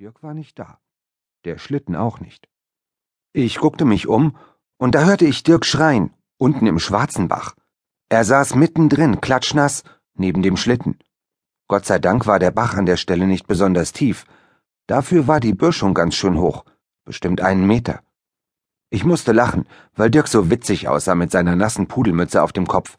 Dirk war nicht da. Der Schlitten auch nicht. Ich guckte mich um, und da hörte ich Dirk schreien, unten im Schwarzenbach. Er saß mittendrin, klatschnass, neben dem Schlitten. Gott sei Dank war der Bach an der Stelle nicht besonders tief. Dafür war die Böschung ganz schön hoch, bestimmt einen Meter. Ich musste lachen, weil Dirk so witzig aussah mit seiner nassen Pudelmütze auf dem Kopf,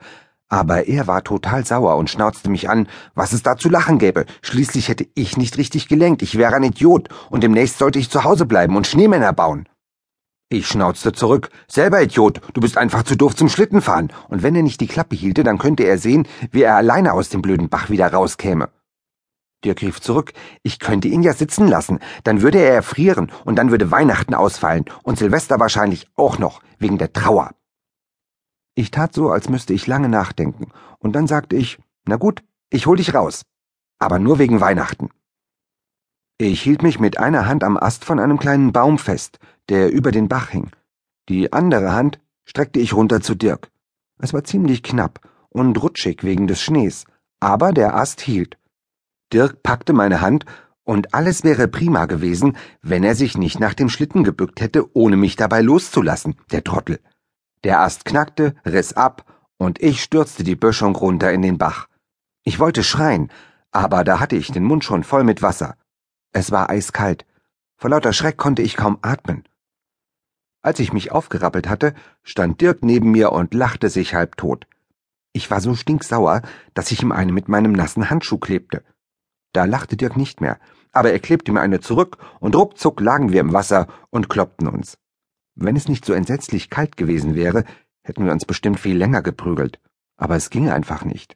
aber er war total sauer und schnauzte mich an, was es da zu lachen gäbe. Schließlich hätte ich nicht richtig gelenkt, ich wäre ein Idiot, und demnächst sollte ich zu Hause bleiben und Schneemänner bauen. Ich schnauzte zurück. Selber Idiot, du bist einfach zu doof zum Schlittenfahren. Und wenn er nicht die Klappe hielte, dann könnte er sehen, wie er alleine aus dem blöden Bach wieder rauskäme. Dirk rief zurück, ich könnte ihn ja sitzen lassen, dann würde er erfrieren und dann würde Weihnachten ausfallen und Silvester wahrscheinlich auch noch, wegen der Trauer. Ich tat so, als müsste ich lange nachdenken, und dann sagte ich, na gut, ich hol dich raus. Aber nur wegen Weihnachten. Ich hielt mich mit einer Hand am Ast von einem kleinen Baum fest, der über den Bach hing. Die andere Hand streckte ich runter zu Dirk. Es war ziemlich knapp und rutschig wegen des Schnees, aber der Ast hielt. Dirk packte meine Hand, und alles wäre prima gewesen, wenn er sich nicht nach dem Schlitten gebückt hätte, ohne mich dabei loszulassen, der Trottel. Der Ast knackte, riss ab, und ich stürzte die Böschung runter in den Bach. Ich wollte schreien, aber da hatte ich den Mund schon voll mit Wasser. Es war eiskalt. Vor lauter Schreck konnte ich kaum atmen. Als ich mich aufgerappelt hatte, stand Dirk neben mir und lachte sich halb tot. Ich war so stinksauer, dass ich ihm eine mit meinem nassen Handschuh klebte. Da lachte Dirk nicht mehr, aber er klebte mir eine zurück, und ruckzuck lagen wir im Wasser und kloppten uns. Wenn es nicht so entsetzlich kalt gewesen wäre, hätten wir uns bestimmt viel länger geprügelt, aber es ging einfach nicht.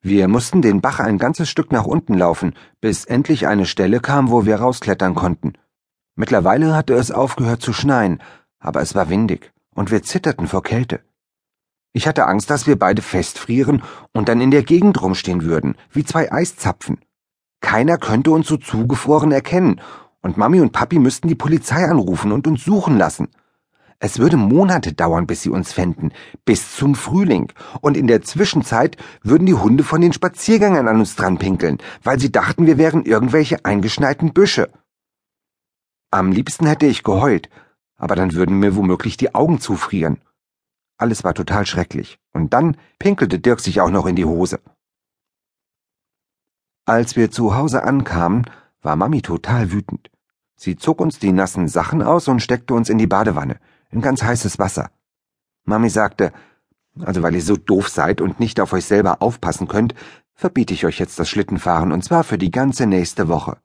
Wir mussten den Bach ein ganzes Stück nach unten laufen, bis endlich eine Stelle kam, wo wir rausklettern konnten. Mittlerweile hatte es aufgehört zu schneien, aber es war windig, und wir zitterten vor Kälte. Ich hatte Angst, dass wir beide festfrieren und dann in der Gegend rumstehen würden, wie zwei Eiszapfen. Keiner könnte uns so zugefroren erkennen, und Mami und Papi müssten die Polizei anrufen und uns suchen lassen. Es würde Monate dauern, bis sie uns fänden, bis zum Frühling, und in der Zwischenzeit würden die Hunde von den Spaziergängern an uns dran pinkeln, weil sie dachten, wir wären irgendwelche eingeschneiten Büsche. Am liebsten hätte ich geheult, aber dann würden mir womöglich die Augen zufrieren. Alles war total schrecklich, und dann pinkelte Dirk sich auch noch in die Hose. Als wir zu Hause ankamen, war Mami total wütend. Sie zog uns die nassen Sachen aus und steckte uns in die Badewanne, in ganz heißes Wasser. Mami sagte, also weil ihr so doof seid und nicht auf euch selber aufpassen könnt, verbiete ich euch jetzt das Schlittenfahren, und zwar für die ganze nächste Woche.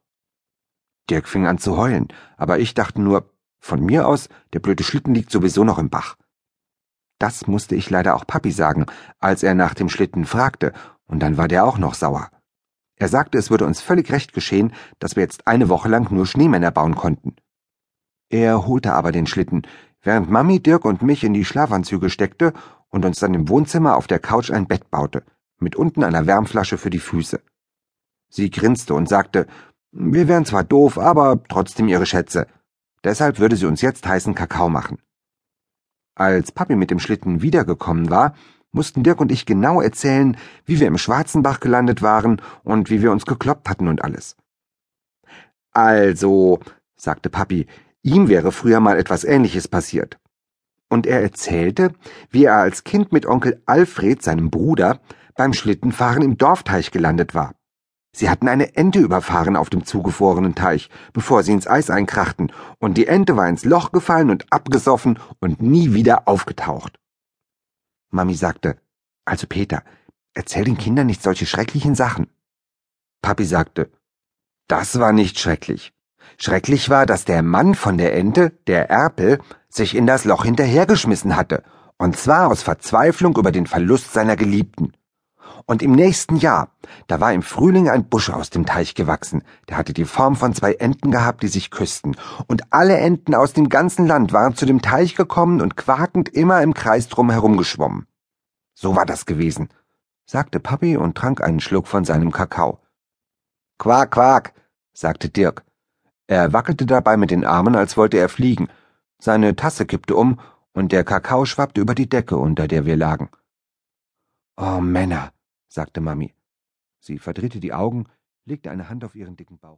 Dirk fing an zu heulen, aber ich dachte nur, von mir aus, der blöde Schlitten liegt sowieso noch im Bach. Das musste ich leider auch Papi sagen, als er nach dem Schlitten fragte, und dann war der auch noch sauer. Er sagte, es würde uns völlig recht geschehen, dass wir jetzt eine Woche lang nur Schneemänner bauen konnten. Er holte aber den Schlitten, während Mami Dirk und mich in die Schlafanzüge steckte und uns dann im Wohnzimmer auf der Couch ein Bett baute, mit unten einer Wärmflasche für die Füße. Sie grinste und sagte, wir wären zwar doof, aber trotzdem ihre Schätze. Deshalb würde sie uns jetzt heißen Kakao machen. Als Papi mit dem Schlitten wiedergekommen war, mussten Dirk und ich genau erzählen, wie wir im Schwarzenbach gelandet waren und wie wir uns gekloppt hatten und alles. Also, sagte Papi, ihm wäre früher mal etwas Ähnliches passiert. Und er erzählte, wie er als Kind mit Onkel Alfred, seinem Bruder, beim Schlittenfahren im Dorfteich gelandet war. Sie hatten eine Ente überfahren auf dem zugefrorenen Teich, bevor sie ins Eis einkrachten, und die Ente war ins Loch gefallen und abgesoffen und nie wieder aufgetaucht. Mami sagte, also Peter, erzähl den Kindern nicht solche schrecklichen Sachen. Papi sagte, das war nicht schrecklich. Schrecklich war, dass der Mann von der Ente, der Erpel, sich in das Loch hinterhergeschmissen hatte, und zwar aus Verzweiflung über den Verlust seiner Geliebten. Und im nächsten Jahr, da war im Frühling ein Busch aus dem Teich gewachsen, der hatte die Form von zwei Enten gehabt, die sich küssten, und alle Enten aus dem ganzen Land waren zu dem Teich gekommen und quakend immer im Kreis drum herumgeschwommen. So war das gewesen, sagte Papi und trank einen Schluck von seinem Kakao. Quak, quak, sagte Dirk. Er wackelte dabei mit den Armen, als wollte er fliegen. Seine Tasse kippte um, und der Kakao schwappte über die Decke, unter der wir lagen. Oh Männer, sagte Mami. Sie verdrehte die Augen, legte eine Hand auf ihren dicken Bauch.